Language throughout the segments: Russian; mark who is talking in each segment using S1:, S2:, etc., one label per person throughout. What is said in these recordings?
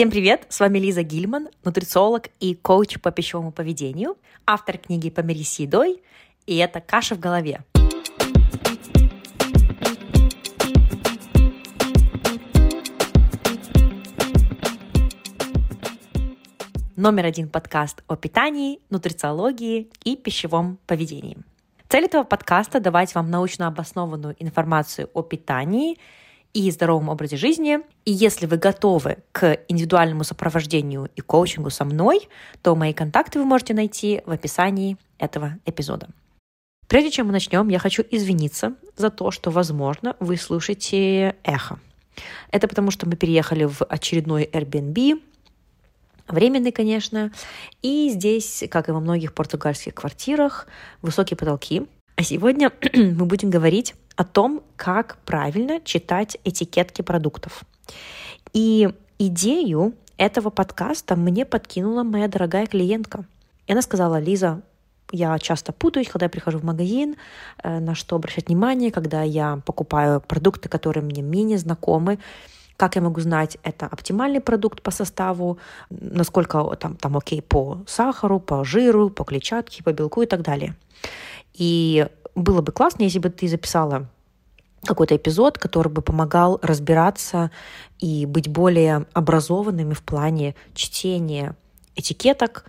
S1: Всем привет! С вами Лиза Гильман, нутрициолог и коуч по пищевому поведению, автор книги «Помирись с едой», и это «Каша в голове». Номер один подкаст о питании, нутрициологии и пищевом поведении. Цель этого подкаста – давать вам научно обоснованную информацию о питании – и здоровом образе жизни. И если вы готовы к индивидуальному сопровождению и коучингу со мной, то мои контакты вы можете найти в описании этого эпизода. Прежде чем мы начнем, я хочу извиниться за то, что, возможно, вы слушаете эхо. Это потому, что мы переехали в очередной Airbnb, временный, конечно, и здесь, как и во многих португальских квартирах, высокие потолки. А сегодня мы будем говорить о том, как правильно читать этикетки продуктов. И идею этого подкаста мне подкинула моя дорогая клиентка. И она сказала, Лиза, я часто путаюсь, когда я прихожу в магазин, э, на что обращать внимание, когда я покупаю продукты, которые мне менее знакомы, как я могу знать, это оптимальный продукт по составу, насколько там, там окей по сахару, по жиру, по клетчатке, по белку и так далее. И было бы классно, если бы ты записала какой-то эпизод, который бы помогал разбираться и быть более образованными в плане чтения этикеток,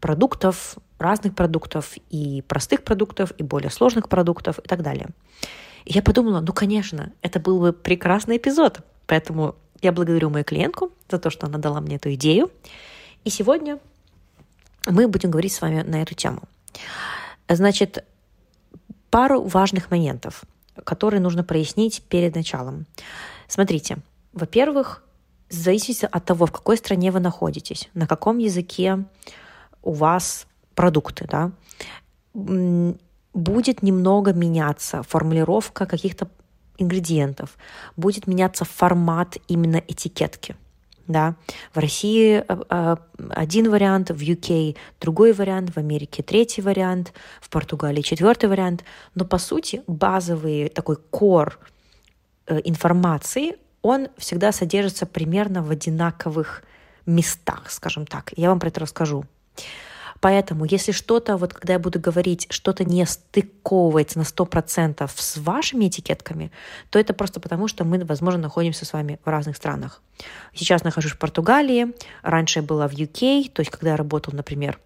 S1: продуктов, разных продуктов, и простых продуктов, и более сложных продуктов, и так далее. И я подумала, ну, конечно, это был бы прекрасный эпизод. Поэтому я благодарю мою клиентку за то, что она дала мне эту идею. И сегодня мы будем говорить с вами на эту тему. Значит, пару важных моментов, которые нужно прояснить перед началом. Смотрите, во-первых, зависит от того, в какой стране вы находитесь, на каком языке у вас продукты, да, будет немного меняться формулировка каких-то ингредиентов, будет меняться формат именно этикетки да. В России э, э, один вариант, в UK другой вариант, в Америке третий вариант, в Португалии четвертый вариант. Но по сути базовый такой кор э, информации, он всегда содержится примерно в одинаковых местах, скажем так. Я вам про это расскажу. Поэтому, если что-то, вот когда я буду говорить, что-то не стыковывается на 100% с вашими этикетками, то это просто потому, что мы, возможно, находимся с вами в разных странах. Сейчас нахожусь в Португалии, раньше я была в UK, то есть когда я работала, например,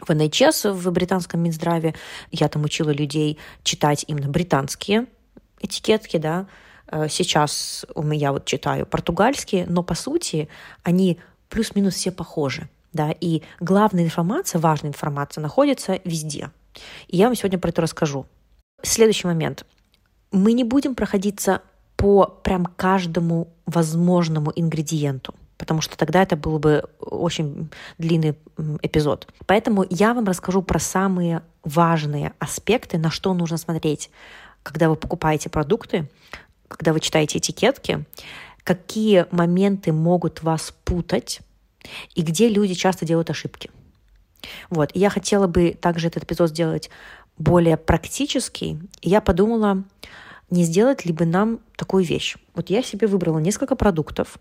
S1: в NHS, в британском Минздраве, я там учила людей читать именно британские этикетки, да, э, Сейчас у меня вот читаю португальские, но по сути они плюс-минус все похожи да, и главная информация, важная информация находится везде. И я вам сегодня про это расскажу. Следующий момент. Мы не будем проходиться по прям каждому возможному ингредиенту, потому что тогда это был бы очень длинный эпизод. Поэтому я вам расскажу про самые важные аспекты, на что нужно смотреть, когда вы покупаете продукты, когда вы читаете этикетки, какие моменты могут вас путать, и где люди часто делают ошибки. Вот. И я хотела бы также этот эпизод сделать более практический. И я подумала, не сделать ли бы нам такую вещь. Вот я себе выбрала несколько продуктов,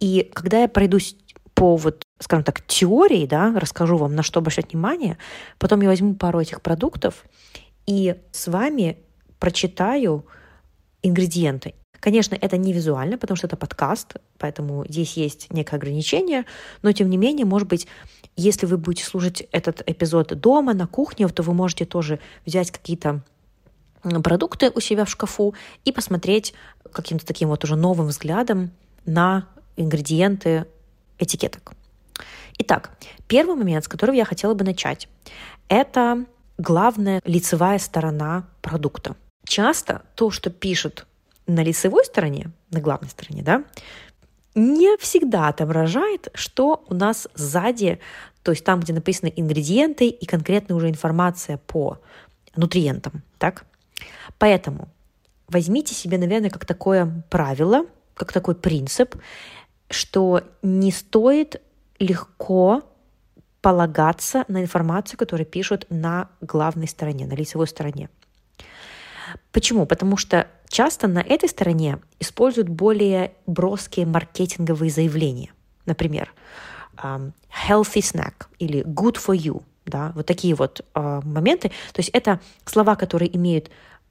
S1: и когда я пройдусь по вот, скажем так, теории, да, расскажу вам, на что обращать внимание, потом я возьму пару этих продуктов и с вами прочитаю ингредиенты. Конечно, это не визуально, потому что это подкаст, поэтому здесь есть некое ограничение, но тем не менее, может быть, если вы будете слушать этот эпизод дома, на кухне, то вы можете тоже взять какие-то продукты у себя в шкафу и посмотреть каким-то таким вот уже новым взглядом на ингредиенты этикеток. Итак, первый момент, с которого я хотела бы начать, это главная лицевая сторона продукта. Часто то, что пишут на лицевой стороне, на главной стороне, да, не всегда отображает, что у нас сзади, то есть там, где написаны ингредиенты и конкретная уже информация по нутриентам, так? Поэтому возьмите себе, наверное, как такое правило, как такой принцип, что не стоит легко полагаться на информацию, которую пишут на главной стороне, на лицевой стороне. Почему? Потому что часто на этой стороне используют более броские маркетинговые заявления. например, healthy snack или good for you, да, вот такие вот э, моменты. То есть это слова, которые имеют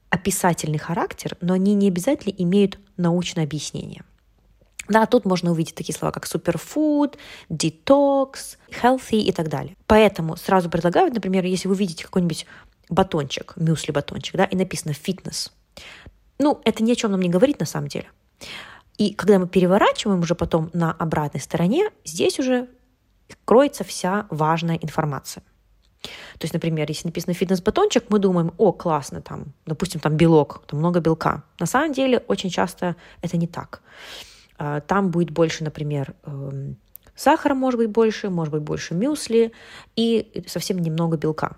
S1: описательный характер, но они не обязательно имеют научное объяснение. Да, тут можно увидеть такие слова, как superfood, detox, healthy и так далее. Поэтому сразу предлагаю, например, если вы видите какой-нибудь батончик, мюсли-батончик, да, и написано фитнес, ну, это ни о чем нам не говорит на самом деле. И когда мы переворачиваем уже потом на обратной стороне, здесь уже кроется вся важная информация. То есть, например, если написано фитнес-батончик, мы думаем, о, классно, там, допустим, там белок, там много белка. На самом деле очень часто это не так. А, там будет больше, например, эм, сахара может быть больше, может быть больше мюсли и совсем немного белка.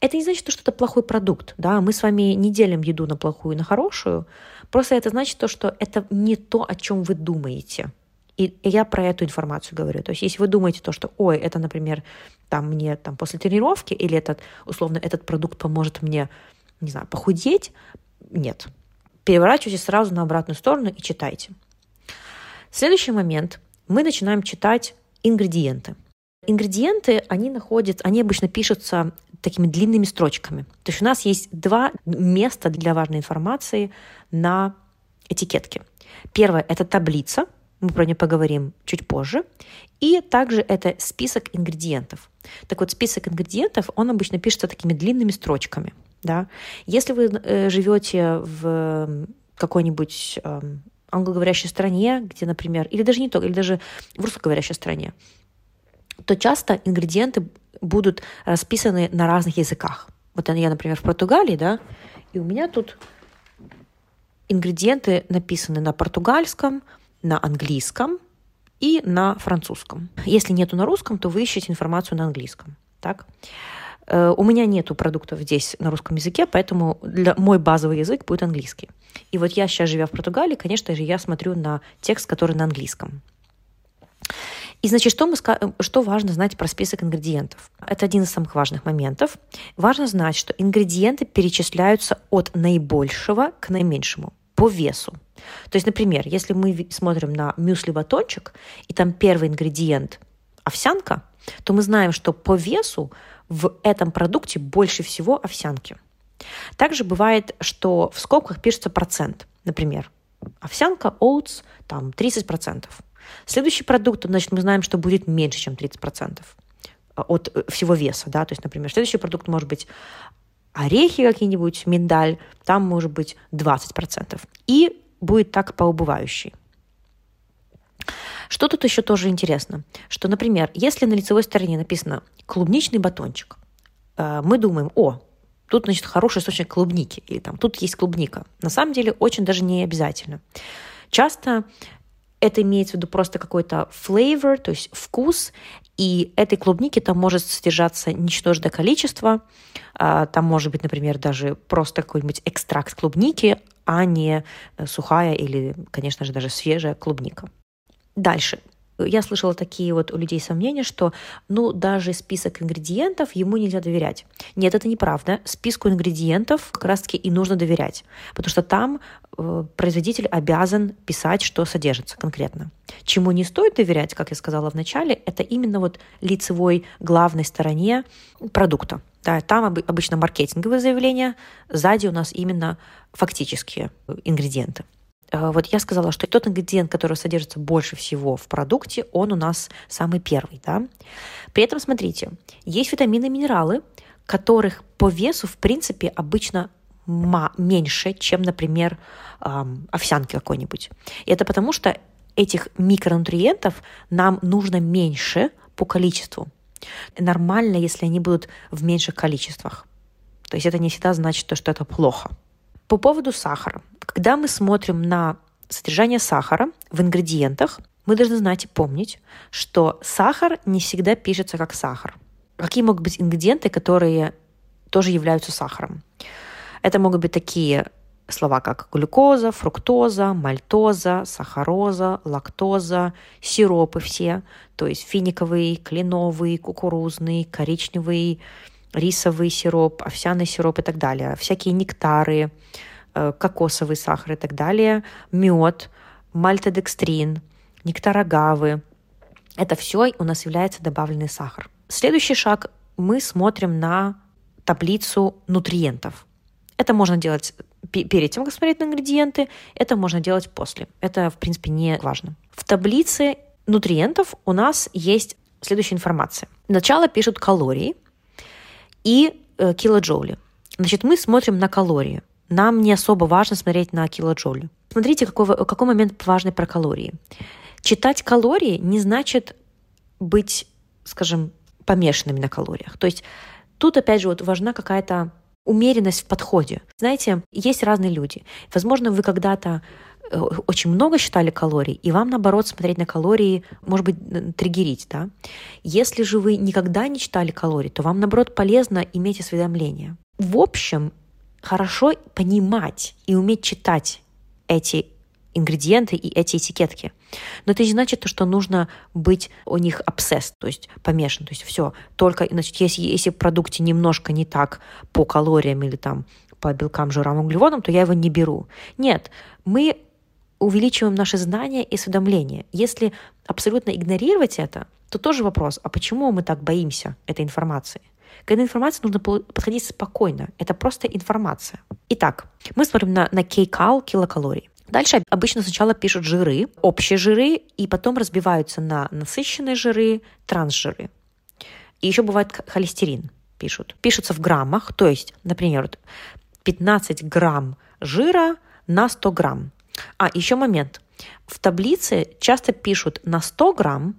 S1: Это не значит, что это плохой продукт. Да? Мы с вами не делим еду на плохую и на хорошую. Просто это значит то, что это не то, о чем вы думаете. И я про эту информацию говорю. То есть если вы думаете то, что, ой, это, например, там мне там после тренировки или этот, условно, этот продукт поможет мне, не знаю, похудеть, нет. Переворачивайте сразу на обратную сторону и читайте. Следующий момент. Мы начинаем читать ингредиенты. Ингредиенты, они находятся, они обычно пишутся такими длинными строчками. То есть у нас есть два места для важной информации на этикетке. Первое – это таблица, мы про нее поговорим чуть позже. И также это список ингредиентов. Так вот, список ингредиентов, он обычно пишется такими длинными строчками. Да? Если вы э, живете в какой-нибудь э, англоговорящей стране, где, например, или даже не то, или даже в русскоговорящей стране, то часто ингредиенты будут расписаны на разных языках. Вот я, например, в Португалии, да, и у меня тут ингредиенты написаны на португальском, на английском и на французском. Если нету на русском, то вы ищете информацию на английском. Так? Э, у меня нету продуктов здесь на русском языке, поэтому для, мой базовый язык будет английский. И вот я сейчас, живя в Португалии, конечно же, я смотрю на текст, который на английском. И, значит, что, мы, что важно знать про список ингредиентов? Это один из самых важных моментов. Важно знать, что ингредиенты перечисляются от наибольшего к наименьшему по весу. То есть, например, если мы смотрим на мюсли-батончик, и там первый ингредиент – овсянка, то мы знаем, что по весу в этом продукте больше всего овсянки. Также бывает, что в скобках пишется процент. Например, овсянка, oats, там 30%. Следующий продукт, значит, мы знаем, что будет меньше, чем 30% от э, всего веса, да, то есть, например, следующий продукт может быть орехи какие-нибудь, миндаль, там может быть 20%. И будет так по убывающей. Что тут еще тоже интересно? Что, например, если на лицевой стороне написано «клубничный батончик», э, мы думаем, о, тут, значит, хороший источник клубники, или там тут есть клубника. На самом деле очень даже не обязательно. Часто это имеется в виду просто какой-то flavor, то есть вкус, и этой клубники там может содержаться ничтожное количество. А, там может быть, например, даже просто какой-нибудь экстракт клубники, а не э, сухая или, конечно же, даже свежая клубника. Дальше я слышала такие вот у людей сомнения, что ну даже список ингредиентов ему нельзя доверять. Нет, это неправда. Списку ингредиентов как раз-таки и нужно доверять, потому что там э, производитель обязан писать, что содержится конкретно. Чему не стоит доверять, как я сказала в начале, это именно вот лицевой главной стороне продукта. Да, там обычно маркетинговые заявления, сзади у нас именно фактические ингредиенты. Э, вот я сказала, что тот ингредиент, который содержится больше всего в продукте, он у нас самый первый. Да? При этом, смотрите, есть витамины и минералы, которых по весу, в принципе, обычно меньше, чем, например, овсянки какой-нибудь. И это потому, что этих микронутриентов нам нужно меньше по количеству. Нормально, если они будут в меньших количествах. То есть это не всегда значит, что это плохо. По поводу сахара. Когда мы смотрим на содержание сахара в ингредиентах, мы должны знать и помнить, что сахар не всегда пишется как сахар. Какие могут быть ингредиенты, которые тоже являются сахаром? Это могут быть такие слова, как глюкоза, фруктоза, мальтоза, сахароза, лактоза, сиропы все, то есть финиковый, кленовый, кукурузный, коричневый, рисовый сироп, овсяный сироп и так далее, всякие нектары, э, кокосовый сахар и так далее, мед, мальтодекстрин, нектар агавы, Это все у нас является добавленный сахар. Следующий шаг мы смотрим на таблицу нутриентов. Это можно делать перед тем, как смотреть на ингредиенты, это можно делать после. Это, в принципе, не важно. В таблице нутриентов у нас есть следующая информация. Сначала пишут калории и э, килоджоули. Значит, мы смотрим на калории. Нам не особо важно смотреть на килоджоули. Смотрите, какой, какой момент важный про калории. Читать калории не значит быть, скажем, помешанными на калориях. То есть тут, опять же, вот важна какая-то умеренность в подходе. Знаете, есть разные люди. Возможно, вы когда-то очень много считали калорий, и вам, наоборот, смотреть на калории, может быть, триггерить, да? Если же вы никогда не читали калорий, то вам, наоборот, полезно иметь осведомление. В общем, хорошо понимать и уметь читать эти ингредиенты и эти этикетки. Но это не значит, что нужно быть у них обсесс, то есть помешан. То есть все, только, значит, если, если в продукте немножко не так по калориям или там по белкам, жирам, углеводам, то я его не беру. Нет, мы увеличиваем наши знания и осведомления. Если абсолютно игнорировать это, то тоже вопрос, а почему мы так боимся этой информации? К этой информации нужно подходить спокойно. Это просто информация. Итак, мы смотрим на, на kcal, килокалорий. Дальше обычно сначала пишут жиры, общие жиры, и потом разбиваются на насыщенные жиры, трансжиры. И еще бывает холестерин пишут. Пишутся в граммах, то есть, например, 15 грамм жира на 100 грамм. А, еще момент. В таблице часто пишут на 100 грамм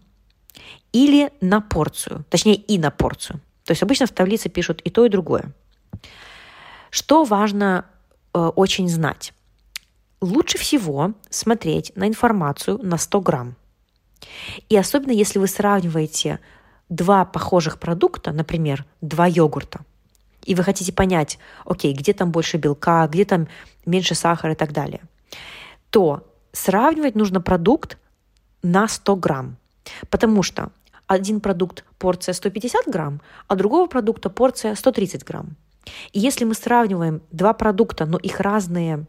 S1: или на порцию, точнее и на порцию. То есть обычно в таблице пишут и то, и другое. Что важно э, очень знать? лучше всего смотреть на информацию на 100 грамм. И особенно если вы сравниваете два похожих продукта, например, два йогурта, и вы хотите понять, окей, где там больше белка, где там меньше сахара и так далее, то сравнивать нужно продукт на 100 грамм. Потому что один продукт порция 150 грамм, а другого продукта порция 130 грамм. И если мы сравниваем два продукта, но их разные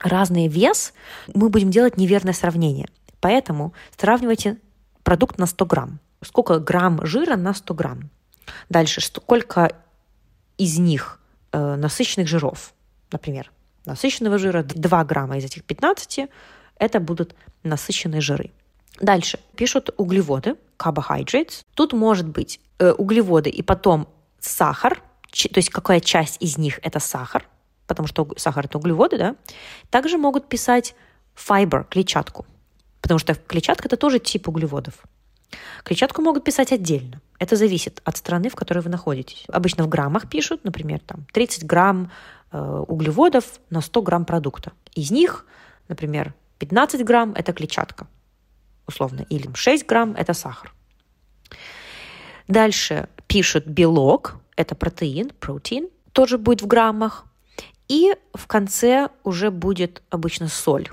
S1: разный вес, мы будем делать неверное сравнение. Поэтому сравнивайте продукт на 100 грамм. Сколько грамм жира на 100 грамм. Дальше, сколько из них э, насыщенных жиров. Например, насыщенного жира 2 грамма из этих 15 это будут насыщенные жиры. Дальше пишут углеводы, carbohydrates. Тут может быть э, углеводы и потом сахар, то есть какая часть из них это сахар, потому что сахар это углеводы, да, также могут писать fiber, клетчатку, потому что клетчатка это тоже тип углеводов. Клетчатку могут писать отдельно. Это зависит от страны, в которой вы находитесь. Обычно в граммах пишут, например, там 30 грамм углеводов на 100 грамм продукта. Из них, например, 15 грамм – это клетчатка, условно, или 6 грамм – это сахар. Дальше пишут белок, это протеин, протеин, тоже будет в граммах. И в конце уже будет обычно соль.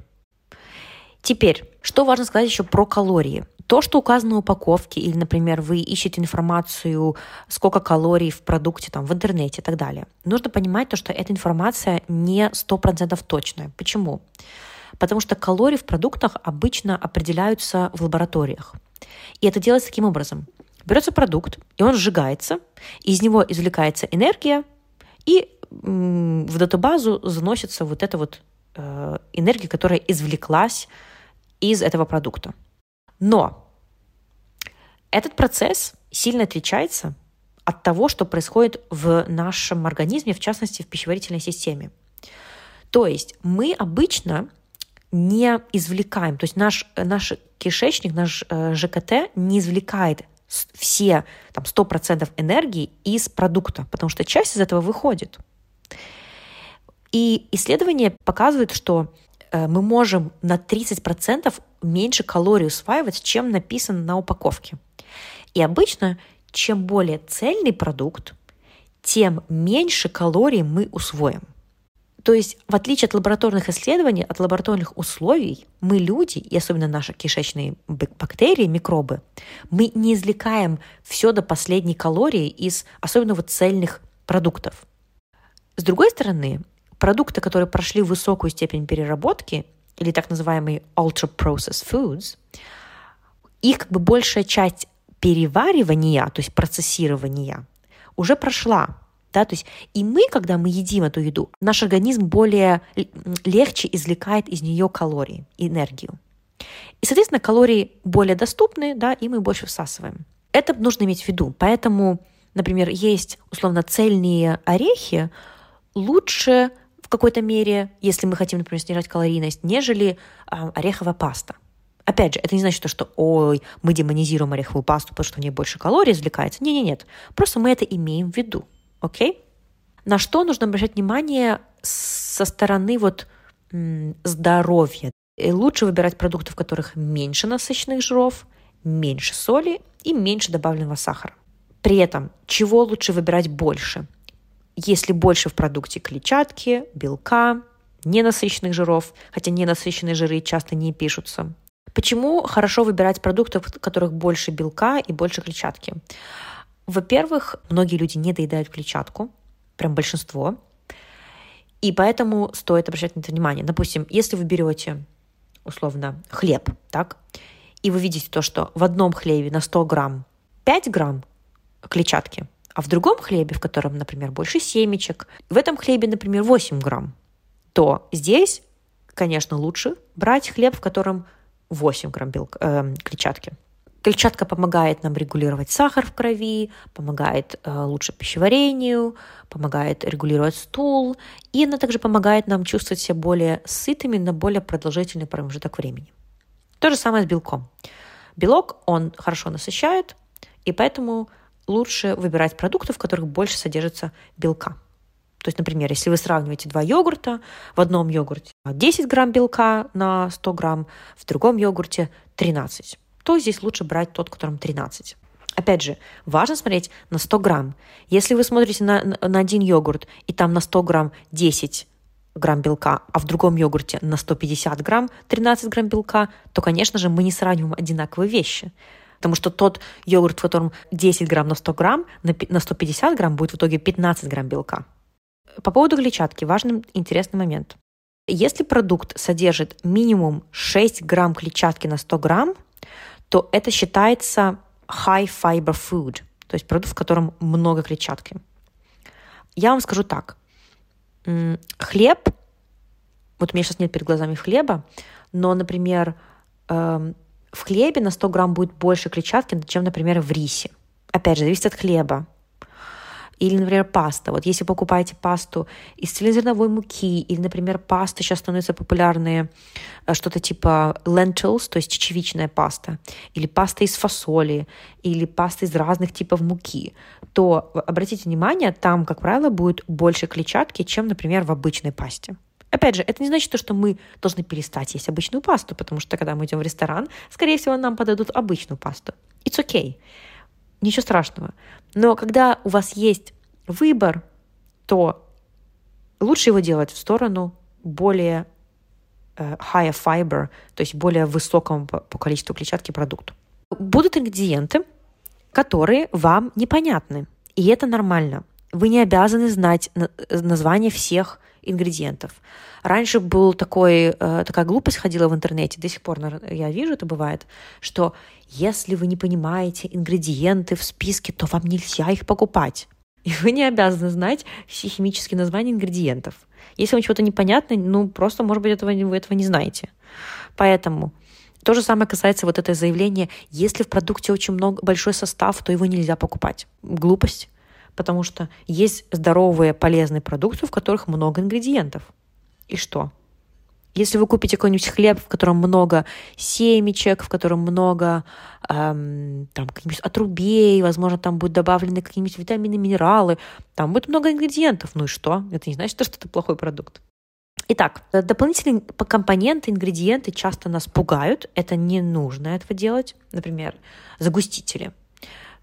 S1: Теперь, что важно сказать еще про калории? То, что указано на упаковке, или, например, вы ищете информацию, сколько калорий в продукте, там, в интернете и так далее, нужно понимать то, что эта информация не 100% точная. Почему? Потому что калории в продуктах обычно определяются в лабораториях. И это делается таким образом. Берется продукт, и он сжигается, из него извлекается энергия, и в датабазу заносится вот эта вот э, энергия, которая извлеклась из этого продукта. Но этот процесс сильно отличается от того, что происходит в нашем организме, в частности, в пищеварительной системе. То есть мы обычно не извлекаем, то есть наш, наш кишечник, наш э, ЖКТ не извлекает все там, 100% энергии из продукта, потому что часть из этого выходит. И исследования показывают, что э, мы можем на 30% меньше калорий усваивать, чем написано на упаковке. И обычно, чем более цельный продукт, тем меньше калорий мы усвоим. То есть, в отличие от лабораторных исследований, от лабораторных условий, мы люди, и особенно наши кишечные бактерии, микробы, мы не извлекаем все до последней калории из особенно вот цельных продуктов. С другой стороны, продукты, которые прошли высокую степень переработки, или так называемые ultra-processed foods, их как бы большая часть переваривания, то есть процессирования, уже прошла. Да, то есть и мы, когда мы едим эту еду, наш организм более легче извлекает из нее калории, энергию. И, соответственно, калории более доступны, да, и мы больше всасываем. Это нужно иметь в виду. Поэтому, например, есть условно цельные орехи лучше в какой-то мере, если мы хотим, например, снижать калорийность, нежели а, ореховая паста. Опять же, это не значит, что ой, мы демонизируем ореховую пасту, потому что в ней больше калорий извлекается. Не, не, нет. Просто мы это имеем в виду. Окей? На что нужно обращать внимание со стороны вот здоровья? И лучше выбирать продукты, в которых меньше насыщенных жиров, меньше соли и меньше добавленного сахара. При этом, чего лучше выбирать больше? Если больше в продукте клетчатки, белка, ненасыщенных жиров, хотя ненасыщенные жиры часто не пишутся. Почему хорошо выбирать продукты, в которых больше белка и больше клетчатки? Во-первых, многие люди не доедают клетчатку, прям большинство, и поэтому стоит обращать на это внимание. Допустим, если вы берете условно, хлеб, так, и вы видите то, что в одном хлебе на 100 грамм 5 грамм клетчатки, а в другом хлебе, в котором, например, больше семечек, в этом хлебе, например, 8 грамм, то здесь, конечно, лучше брать хлеб, в котором 8 грамм белка, э, клетчатки. Клетчатка помогает нам регулировать сахар в крови, помогает э, лучше пищеварению, помогает регулировать стул, и она также помогает нам чувствовать себя более сытыми на более продолжительный промежуток времени. То же самое с белком. Белок, он хорошо насыщает, и поэтому лучше выбирать продукты, в которых больше содержится белка. То есть, например, если вы сравниваете два йогурта, в одном йогурте 10 грамм белка на 100 грамм, в другом йогурте 13 то здесь лучше брать тот, которым 13. Опять же, важно смотреть на 100 грамм. Если вы смотрите на, на один йогурт, и там на 100 грамм 10 грамм белка, а в другом йогурте на 150 грамм 13 грамм белка, то, конечно же, мы не сравниваем одинаковые вещи. Потому что тот йогурт, в котором 10 грамм на 100 грамм, на 150 грамм будет в итоге 15 грамм белка. По поводу клетчатки важный интересный момент. Если продукт содержит минимум 6 грамм клетчатки на 100 грамм, то это считается high fiber food, то есть продукт, в котором много клетчатки. Я вам скажу так. Хлеб, вот у меня сейчас нет перед глазами хлеба, но, например, эм, в хлебе на 100 грамм будет больше клетчатки, чем, например, в рисе. Опять же, зависит от хлеба. Или, например, паста. Вот если покупаете пасту из цельнозерновой муки, или, например, паста сейчас становятся популярные, э, что-то типа lentils, то есть чечевичная паста, или паста из фасоли, или паста из разных типов муки, то обратите внимание, там, как правило, будет больше клетчатки, чем, например, в обычной пасте. Опять же, это не значит, что мы должны перестать есть обычную пасту, потому что когда мы идем в ресторан, скорее всего, нам подадут обычную пасту. It's okay. Ничего страшного. Но когда у вас есть выбор, то лучше его делать в сторону более uh, higher fiber, то есть более высокому по количеству клетчатки продукту. Будут ингредиенты, которые вам непонятны, и это нормально. Вы не обязаны знать название всех ингредиентов. Раньше был такой, э, такая глупость ходила в интернете, до сих пор я вижу, это бывает, что если вы не понимаете ингредиенты в списке, то вам нельзя их покупать. И вы не обязаны знать все химические названия ингредиентов. Если вам чего-то непонятно, ну просто, может быть, этого, вы этого не знаете. Поэтому то же самое касается вот этого заявления, если в продукте очень много, большой состав, то его нельзя покупать. Глупость потому что есть здоровые, полезные продукты, в которых много ингредиентов. И что? Если вы купите какой-нибудь хлеб, в котором много семечек, в котором много эм, там, каких-нибудь отрубей, возможно, там будут добавлены какие-нибудь витамины, минералы, там будет много ингредиентов. Ну и что? Это не значит, что это плохой продукт. Итак, дополнительные компоненты, ингредиенты часто нас пугают. Это не нужно этого делать. Например, загустители –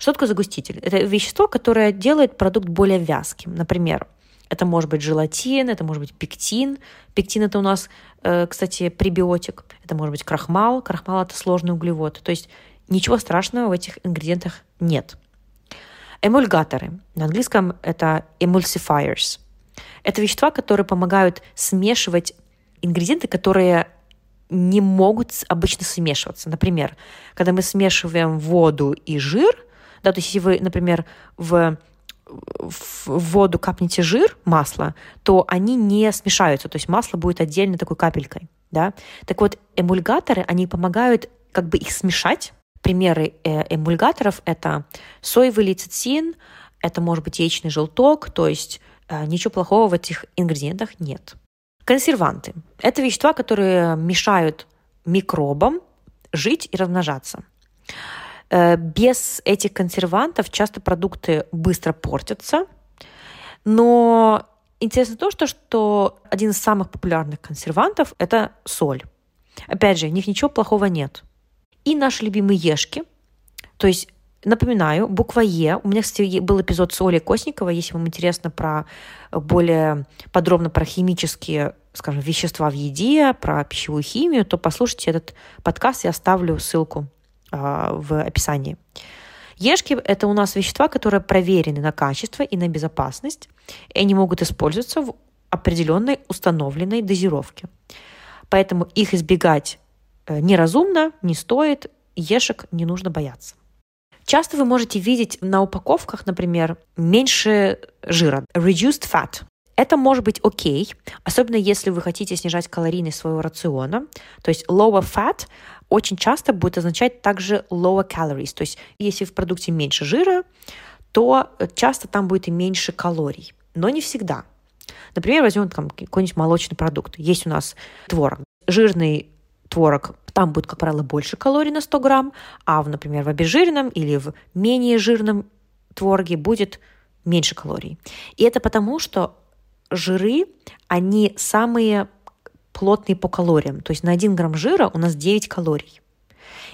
S1: что такое загуститель? Это вещество, которое делает продукт более вязким. Например, это может быть желатин, это может быть пектин. Пектин это у нас, э, кстати, пребиотик. Это может быть крахмал. Крахмал это сложный углевод. То есть ничего страшного в этих ингредиентах нет. Эмульгаторы. На английском это emulsifiers. Это вещества, которые помогают смешивать ингредиенты, которые не могут обычно смешиваться. Например, когда мы смешиваем воду и жир, да, то есть если вы, например, в в воду капните жир, масло, то они не смешаются, то есть масло будет отдельно такой капелькой, да. Так вот, эмульгаторы, они помогают как бы их смешать. Примеры э, эмульгаторов — это соевый лецитин, это может быть яичный желток, то есть э, ничего плохого в этих ингредиентах нет. Консерванты – это вещества, которые мешают микробам жить и размножаться. Э, без этих консервантов часто продукты быстро портятся, но интересно то, что, что один из самых популярных консервантов – это соль. Опять же, в них ничего плохого нет. И наши любимые ешки, то есть Напоминаю, буква Е. У меня, кстати, был эпизод с Олей Косниковой. Если вам интересно про более подробно про химические, скажем, вещества в еде, про пищевую химию, то послушайте этот подкаст, я оставлю ссылку в описании. Ешки – это у нас вещества, которые проверены на качество и на безопасность, и они могут использоваться в определенной установленной дозировке. Поэтому их избегать э, неразумно, не стоит, ешек не нужно бояться. Часто вы можете видеть на упаковках, например, меньше жира, reduced fat. Это может быть окей, особенно если вы хотите снижать калорийность своего рациона. То есть lower fat очень часто будет означать также lower calories. То есть если в продукте меньше жира, то часто там будет и меньше калорий. Но не всегда. Например, возьмем там какой-нибудь молочный продукт. Есть у нас творог. Жирный творог, там будет, как правило, больше калорий на 100 грамм, а, в, например, в обезжиренном или в менее жирном твороге будет меньше калорий. И это потому, что жиры, они самые плотные по калориям. То есть на 1 грамм жира у нас 9 калорий.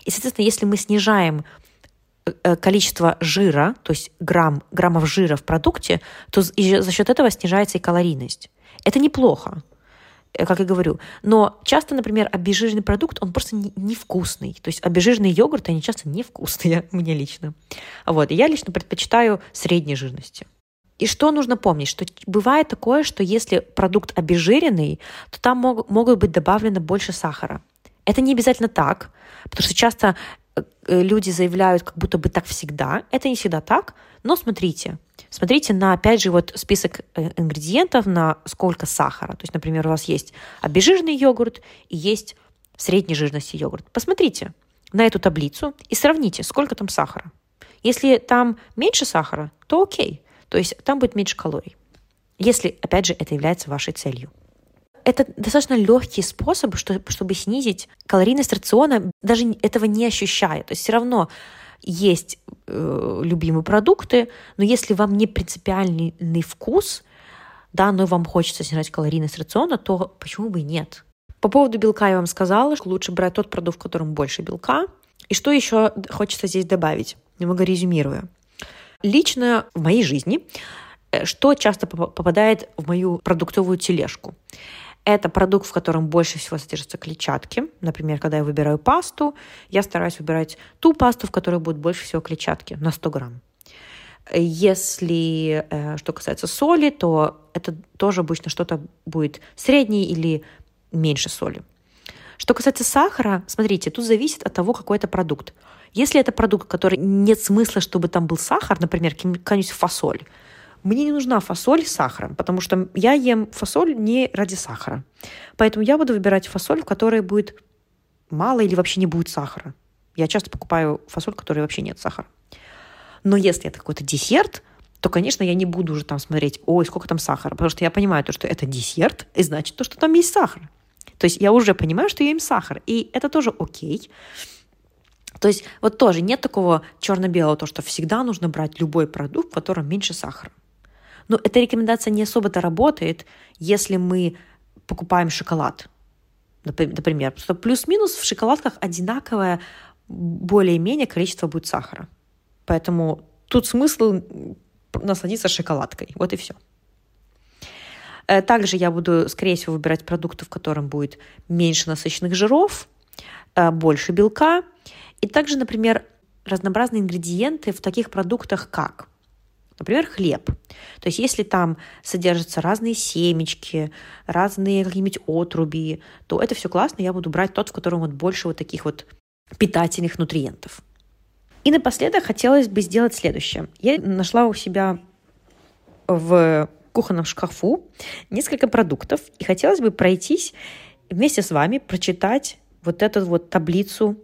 S1: И, соответственно, если мы снижаем э, количество жира, то есть грамм, граммов жира в продукте, то за счет этого снижается и калорийность. Это неплохо. Э, как я говорю. Но часто, например, обезжиренный продукт, он просто невкусный. То есть обезжиренные йогурты, они часто невкусные, мне лично. Вот. И я лично предпочитаю средней жирности. И что нужно помнить, что бывает такое, что если продукт обезжиренный, то там мог, могут быть добавлено больше сахара. Это не обязательно так, потому что часто э, люди заявляют, как будто бы так всегда. Это не всегда так, но смотрите, смотрите на, опять же, вот список э, ингредиентов, на сколько сахара. То есть, например, у вас есть обезжиренный йогурт и есть средней жирности йогурт. Посмотрите на эту таблицу и сравните, сколько там сахара. Если там меньше сахара, то окей. То есть там будет меньше калорий. Если, опять же, это является вашей целью. Это достаточно легкий способ, чтобы снизить калорийность рациона, даже этого не ощущая. То есть все равно есть э, любимые продукты, но если вам не принципиальный вкус, да, но вам хочется снижать калорийность рациона, то почему бы и нет? По поводу белка я вам сказала, что лучше брать тот продукт, в котором больше белка. И что еще хочется здесь добавить, немного резюмируя. Лично в моей жизни, э, что часто попадает в мою продуктовую тележку? Это продукт, в котором больше всего содержатся клетчатки. Например, когда я выбираю пасту, я стараюсь выбирать ту пасту, в которой будет больше всего клетчатки на 100 грамм. Если э, что касается соли, то это тоже обычно что-то будет среднее или меньше соли. Что касается сахара, смотрите, тут зависит от того, какой это продукт. Если это продукт, который нет смысла, чтобы там был сахар, например, какая-нибудь фасоль, мне не нужна фасоль с сахаром, потому что я ем фасоль не ради сахара. Поэтому я буду выбирать фасоль, в которой будет мало или вообще не будет сахара. Я часто покупаю фасоль, в которой вообще нет сахара. Но если это какой-то десерт, то, конечно, я не буду уже там смотреть, ой, сколько там сахара, потому что я понимаю то, что это десерт, и значит то, что там есть сахар. То есть я уже понимаю, что я ем сахар, и это тоже окей. То есть вот тоже нет такого черно-белого, то, что всегда нужно брать любой продукт, в котором меньше сахара. Но эта рекомендация не особо-то работает, если мы покупаем шоколад, например. Что плюс-минус в шоколадках одинаковое более-менее количество будет сахара. Поэтому тут смысл насладиться шоколадкой. Вот и все. Э, также я буду, скорее всего, выбирать продукты, в котором будет меньше насыщенных жиров, э, больше белка. И также, например, разнообразные ингредиенты в таких продуктах, как Например, хлеб. То есть если там содержатся разные семечки, разные какие-нибудь отруби, то это все классно, я буду брать тот, в котором вот больше вот таких вот питательных нутриентов. И напоследок хотелось бы сделать следующее. Я нашла у себя в кухонном шкафу несколько продуктов, и хотелось бы пройтись вместе с вами, прочитать вот эту вот таблицу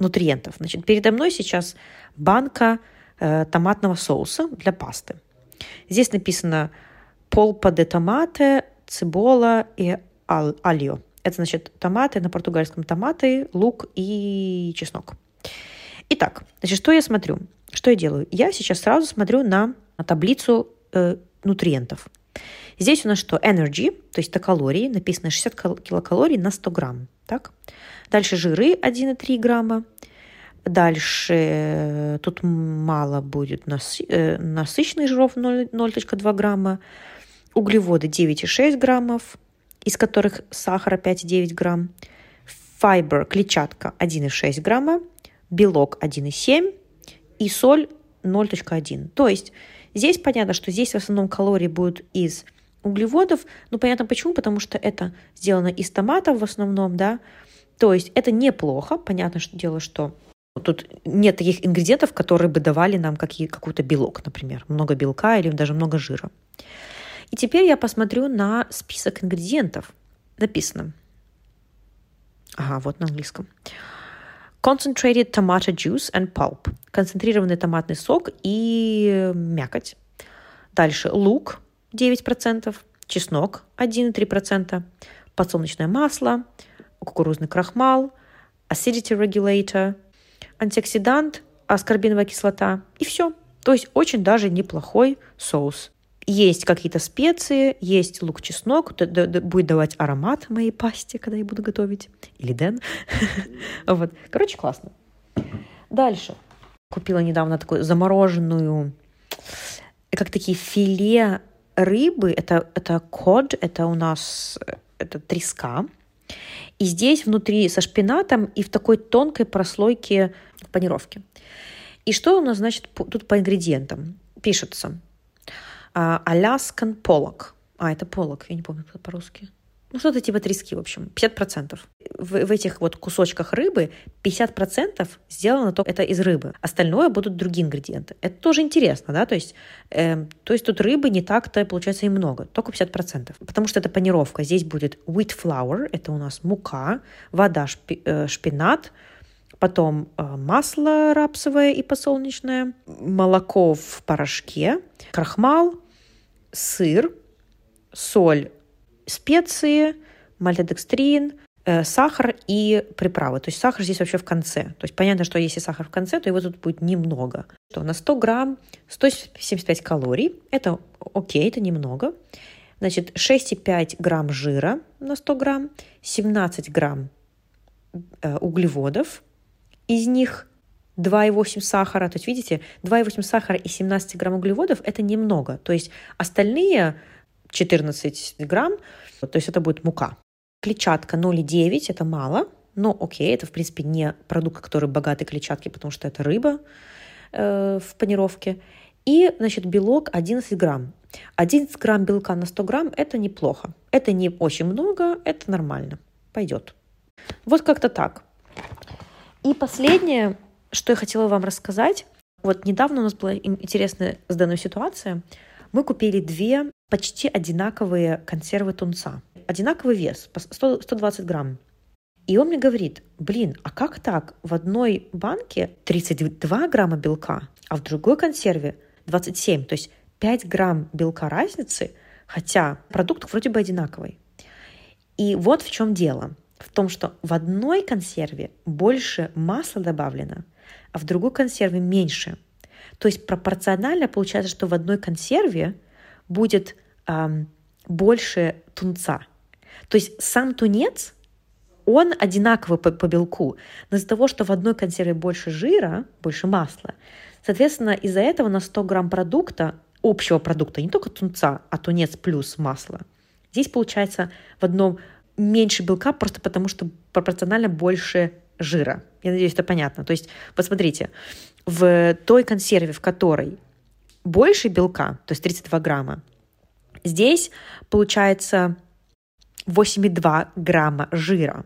S1: нутриентов. Значит, передо мной сейчас банка э, томатного соуса для пасты. Здесь написано полпа де томате, цибола и ал альо. Это значит томаты, на португальском томаты, лук и чеснок. Итак, значит, что я смотрю? Что я делаю? Я сейчас сразу смотрю на, на таблицу э, нутриентов. Здесь у нас что? Energy, то есть это калории, написано 60 килокалорий на 100 грамм. Так? Дальше жиры 1,3 грамма. Дальше э, тут мало будет насы, э, насыщенных жиров 0,2 грамма. Углеводы 9,6 граммов, из которых сахара 5,9 грамм. Файбер, клетчатка 1,6 грамма. Белок 1,7 и соль 0,1. То есть здесь понятно, что здесь в основном калории будут из углеводов. Ну, понятно почему, потому что это сделано из томатов в основном, да. То есть это неплохо. Понятно, что дело, что Тут нет таких ингредиентов, которые бы давали нам какие, какой-то белок, например, много белка или даже много жира. И теперь я посмотрю на список ингредиентов. Написано. Ага, вот на английском. Concentrated tomato juice and pulp. Концентрированный томатный сок и мякоть. Дальше лук 9%, чеснок 1,3%, подсолнечное масло, кукурузный крахмал, acidity regulator – антиоксидант, аскорбиновая кислота и все. То есть очень даже неплохой соус. Есть какие-то специи, есть лук, чеснок, будет давать аромат моей пасте, когда я буду готовить. Или Дэн. вот. Короче, классно. Дальше. Купила недавно такую замороженную, как такие филе рыбы. Это, это код, это у нас это треска. И здесь внутри со шпинатом и в такой тонкой прослойке панировки. И что у нас, значит, тут по ингредиентам? Пишется. Аляскан полок. А, это полок, я не помню, как по-русски. Ну, что-то типа трески, в общем, 50%. В, в этих вот кусочках рыбы 50% сделано только это из рыбы. Остальное будут другие ингредиенты. Это тоже интересно, да, то есть, э, то есть тут рыбы не так-то, получается, и много, только 50%. Потому что это панировка. Здесь будет wheat flour, это у нас мука, вода, шпи, э, шпинат, потом э, масло рапсовое и подсолнечное, молоко в порошке, крахмал, сыр, соль специи, мальтодекстрин, сахар и приправы. То есть сахар здесь вообще в конце. То есть понятно, что если сахар в конце, то его тут будет немного. Что на 100 грамм 175 калорий. Это окей, это немного. Значит, 6,5 грамм жира на 100 грамм, 17 грамм э, углеводов. Из них 2,8 сахара. То есть, видите, 2,8 сахара и 17 грамм углеводов – это немного. То есть остальные 14 грамм, то есть это будет мука. Клетчатка 0,9 это мало, но окей, это в принципе не продукт, который богатый клетчатки, потому что это рыба э, в панировке. И, значит, белок 11 грамм. 11 грамм белка на 100 грамм – это неплохо. Это не очень много, это нормально. Пойдет. Вот как-то так. И последнее, что я хотела вам рассказать. Вот недавно у нас была интересная сданная ситуация. Мы купили две почти одинаковые консервы тунца. Одинаковый вес, 100, 120 грамм. И он мне говорит, блин, а как так? В одной банке 32 грамма белка, а в другой консерве 27, то есть 5 грамм белка разницы, хотя продукт вроде бы одинаковый. И вот в чем дело. В том, что в одной консерве больше масла добавлено, а в другой консерве меньше. То есть пропорционально получается, что в одной консерве будет эм, больше тунца. То есть сам тунец, он одинаковый по, по белку, но из-за того, что в одной консерве больше жира, больше масла, соответственно, из-за этого на 100 грамм продукта, общего продукта, не только тунца, а тунец плюс масло, здесь получается в одном меньше белка просто потому, что пропорционально больше жира. Я надеюсь, это понятно. То есть, посмотрите, в той консерве, в которой больше белка, то есть 32 грамма, здесь получается 8,2 грамма жира.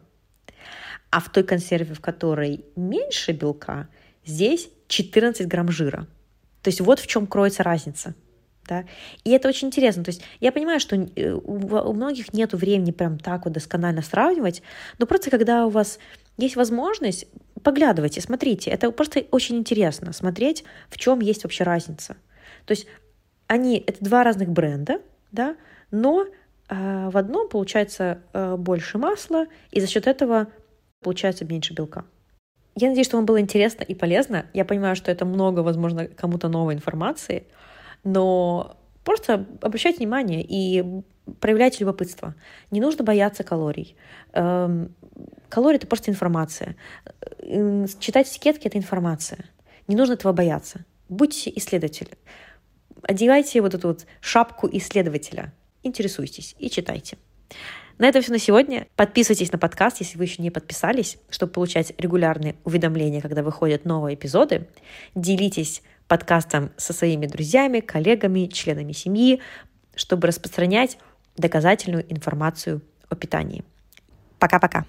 S1: А в той консерве, в которой меньше белка, здесь 14 грамм жира. То есть вот в чем кроется разница. Да? И это очень интересно. То есть я понимаю, что э, у многих нет времени прям так вот досконально сравнивать, но просто когда у вас есть возможность, поглядывайте, смотрите. Это просто очень интересно смотреть, в чем есть вообще разница. То есть они, это два разных бренда, да, но э, в одном получается э, больше масла, и за счет этого получается меньше белка. Я надеюсь, что вам было интересно и полезно. Я понимаю, что это много, возможно, кому-то новой информации, но просто обращайте внимание и проявляйте любопытство. Не нужно бояться калорий. Эм, калории — это просто информация. Читать этикетки — это информация. Не нужно этого бояться. Будьте исследователем. Одевайте вот эту вот шапку исследователя. Интересуйтесь и читайте. На этом все на сегодня. Подписывайтесь на подкаст, если вы еще не подписались, чтобы получать регулярные уведомления, когда выходят новые эпизоды. Делитесь подкастом со своими друзьями, коллегами, членами семьи, чтобы распространять доказательную информацию о питании. Пока-пока.